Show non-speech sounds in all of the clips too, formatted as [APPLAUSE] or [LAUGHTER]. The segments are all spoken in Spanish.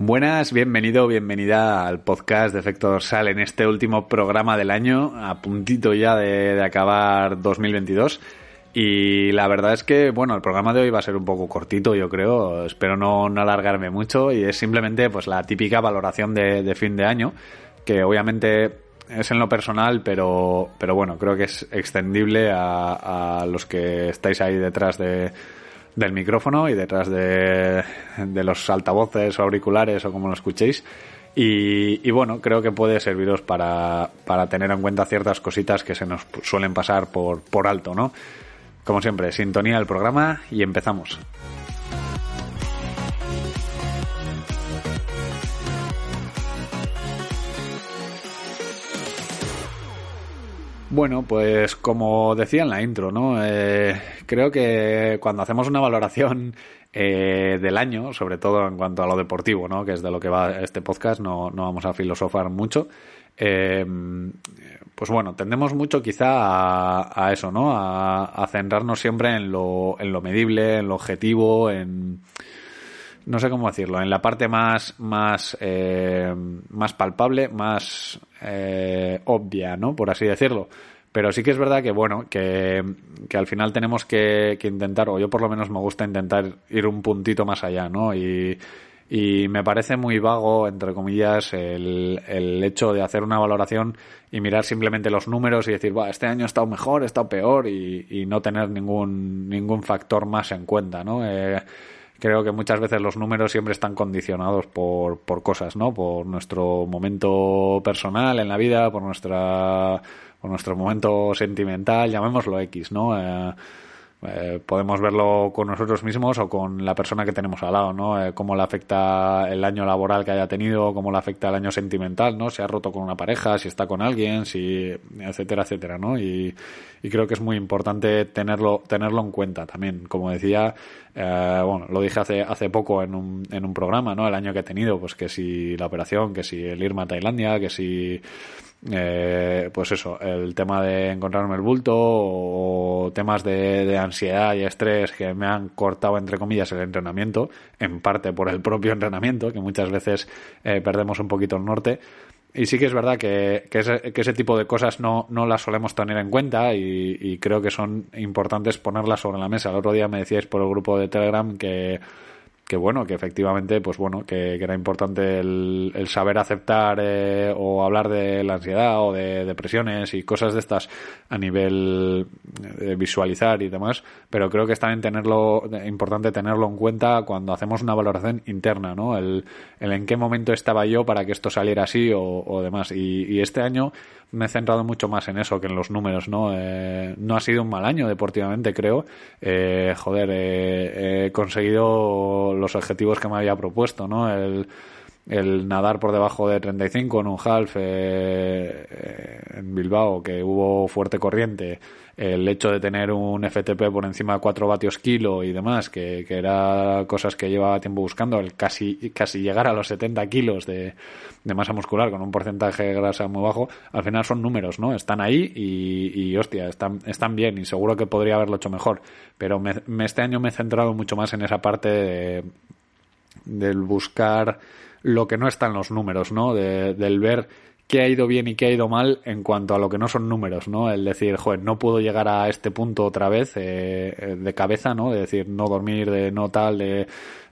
Buenas, bienvenido, bienvenida al podcast de Efecto Dorsal en este último programa del año, a puntito ya de, acabar 2022. Y la verdad es que, bueno, el programa de hoy va a ser un poco cortito, yo creo. Espero no, alargarme mucho y es simplemente pues la típica valoración de, fin de año, que obviamente es en lo personal, pero, pero bueno, creo que es extendible a los que estáis ahí detrás de, del micrófono y detrás de, los altavoces o auriculares o como lo escuchéis. Y, bueno, creo que puede serviros para, para tener en cuenta ciertas cositas que se nos suelen pasar por, por alto, ¿no? Como siempre, sintonía del programa y empezamos. Bueno, pues como decía en la intro, ¿no? Eh, creo que cuando hacemos una valoración eh, del año, sobre todo en cuanto a lo deportivo, ¿no? Que es de lo que va este podcast, no, no vamos a filosofar mucho. Eh, pues bueno, tendemos mucho quizá a, eso, ¿no? A, a, centrarnos siempre en lo, en lo medible, en lo objetivo, en no sé cómo decirlo, en la parte más, más, eh, más palpable, más eh, obvia, ¿no? Por así decirlo. Pero sí que es verdad que, bueno, que, que al final tenemos que, que, intentar, o yo por lo menos me gusta intentar ir un puntito más allá, ¿no? Y, y me parece muy vago, entre comillas, el, el hecho de hacer una valoración y mirar simplemente los números y decir, va, este año ha estado mejor, ha estado peor y, y no tener ningún, ningún factor más en cuenta, ¿no? Eh, creo que muchas veces los números siempre están condicionados por, por cosas, ¿no? Por nuestro momento personal en la vida, por nuestra por nuestro momento sentimental, llamémoslo X, ¿no? Eh, eh, podemos verlo con nosotros mismos o con la persona que tenemos al lado, ¿no? Eh, cómo le afecta el año laboral que haya tenido, cómo le afecta el año sentimental, ¿no? Si ha roto con una pareja, si está con alguien, si, etcétera, etcétera, ¿no? Y, y creo que es muy importante tenerlo, tenerlo en cuenta también. Como decía, eh, bueno, lo dije hace, hace poco en un, en un programa, ¿no? El año que he tenido, pues que si la operación, que si el irme a Tailandia, que si eh, pues eso, el tema de encontrarme el bulto o temas de, ansiedad y estrés que me han cortado, entre comillas, el entrenamiento, en parte por el propio entrenamiento, que muchas veces eh, perdemos un poquito el norte. Y sí que es verdad que, que, ese, tipo de cosas no, no las solemos tener en cuenta y, y creo que son importantes ponerlas sobre la mesa. El otro día me decíais por el grupo de Telegram que que bueno, que efectivamente, pues bueno, que, era importante el, el saber aceptar eh, o hablar de la ansiedad o de depresiones y cosas de estas a nivel de visualizar y demás, pero creo que es también tenerlo, importante tenerlo en cuenta cuando hacemos una valoración interna, ¿no? El, el en qué momento estaba yo para que esto saliera así o, o demás. Y, y este año me he centrado mucho más en eso que en los números, ¿no? Eh, no ha sido un mal año deportivamente, creo. Eh, joder, eh, he conseguido los objetivos que me había propuesto, ¿no? El, nadar por debajo de 35 en un half eh, en Bilbao, que hubo fuerte corriente, el hecho de tener un FTP por encima de 4 vatios kilo y demás, que, que era cosas que llevaba tiempo buscando, el casi, casi llegar a los 70 kilos de, de masa muscular con un porcentaje de grasa muy bajo, al final son números, ¿no? Están ahí y, y hostia, están, están bien y seguro que podría haberlo hecho mejor, pero me, este año me he centrado mucho más en esa parte de, del buscar lo que no está en los números, ¿no? De, del ver qué ha ido bien y qué ha ido mal en cuanto a lo que no son números, ¿no? El decir, joder, no puedo llegar a este punto otra vez eh, de cabeza, ¿no? De decir, no dormir, de no tal, de,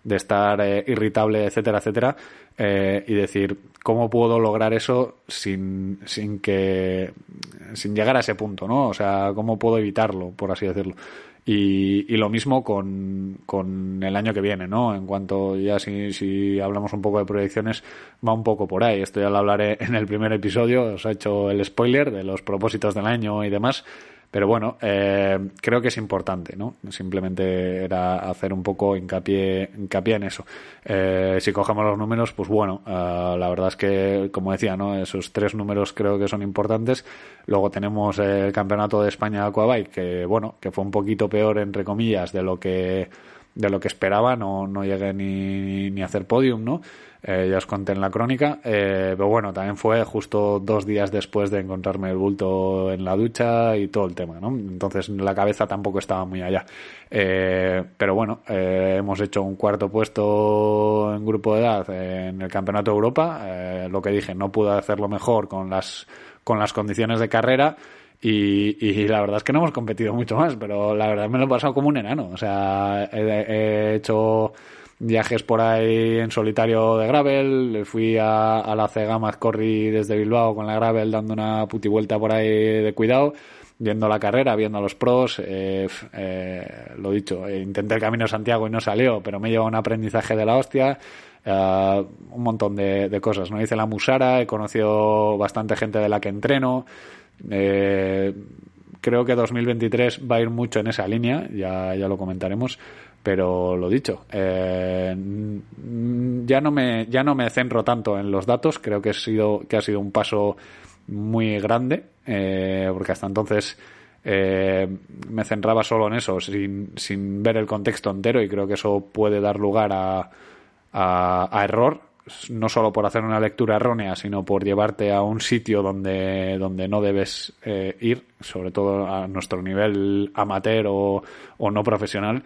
de estar eh, irritable, etcétera, etcétera. Eh, y decir, ¿cómo puedo lograr eso sin, sin que, sin llegar a ese punto, ¿no? O sea, ¿cómo puedo evitarlo, por así decirlo? Y, y lo mismo con, con el año que viene, ¿no? En cuanto ya si, si hablamos un poco de proyecciones, va un poco por ahí. Esto ya lo hablaré en el primer episodio, os he hecho el spoiler de los propósitos del año y demás. Pero bueno, eh, creo que es importante, ¿no? Simplemente era hacer un poco hincapié, hincapié en eso. Eh, si cogemos los números, pues bueno, eh, la verdad es que, como decía, ¿no? Esos tres números creo que son importantes. Luego tenemos el campeonato de España Aquabike, que bueno, que fue un poquito peor, entre comillas, de lo que de lo que esperaba, no, no llegué ni, ni a hacer podium, ¿no? Eh, ya os conté en la crónica, eh, pero bueno, también fue justo dos días después de encontrarme el bulto en la ducha y todo el tema, ¿no? Entonces la cabeza tampoco estaba muy allá. Eh, pero bueno, hemos hecho un cuarto puesto en grupo de edad en el Campeonato de Europa. lo que dije, no pude hacerlo mejor con las, con las condiciones de carrera. Y, la verdad es que no hemos competido mucho más, pero la verdad me lo he pasado como un enano. O sea, he hecho viajes por ahí en solitario de gravel, fui a, a la Cega Corri desde Bilbao con la gravel dando una puti vuelta por ahí de cuidado, viendo la carrera, viendo a los pros, eh, eh, lo dicho, eh, intenté el Camino Santiago y no salió, pero me llevó un aprendizaje de la hostia, un montón de, cosas, ¿no? Hice la Musara, he conocido bastante gente de la que entreno, creo que 2023 va a ir mucho en esa línea, ya, ya lo comentaremos, pero lo dicho, eh, ya no me ya no me centro tanto en los datos, creo que ha sido que ha sido un paso muy grande, eh, porque hasta entonces eh, me centraba solo en eso, sin, sin ver el contexto entero, y creo que eso puede dar lugar a, a, error, no solo por hacer una lectura errónea, sino por llevarte a un sitio donde, donde no debes ir, sobre todo a nuestro nivel amateur o, o no profesional.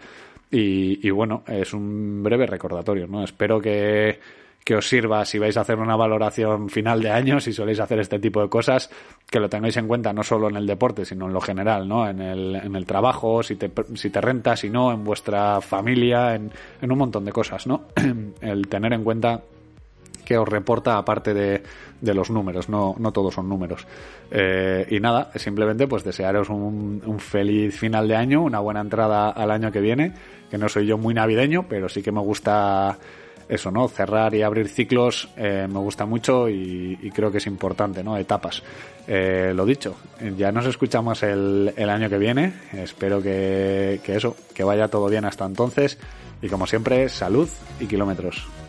Y, bueno, es un breve recordatorio, ¿no? Espero que, que os sirva si vais a hacer una valoración final de año, si soléis hacer este tipo de cosas, que lo tengáis en cuenta no solo en el deporte, sino en lo general, ¿no? En el, en el trabajo, si te, si te rentas, si no, en vuestra familia, en, en un montón de cosas, ¿no? [CLEARS THROAT] el tener en cuenta que os reporta aparte de, los números, no, no todos son números. Eh, y nada, simplemente pues desearos un, feliz final de año, una buena entrada al año que viene, que no soy yo muy navideño, pero sí que me gusta eso, ¿no? Cerrar y abrir ciclos eh, me gusta mucho y, creo que es importante, ¿no? Etapas. Eh, lo dicho, ya nos escuchamos el, año que viene. Espero que eso, que vaya todo bien hasta entonces. Y como siempre, salud y kilómetros.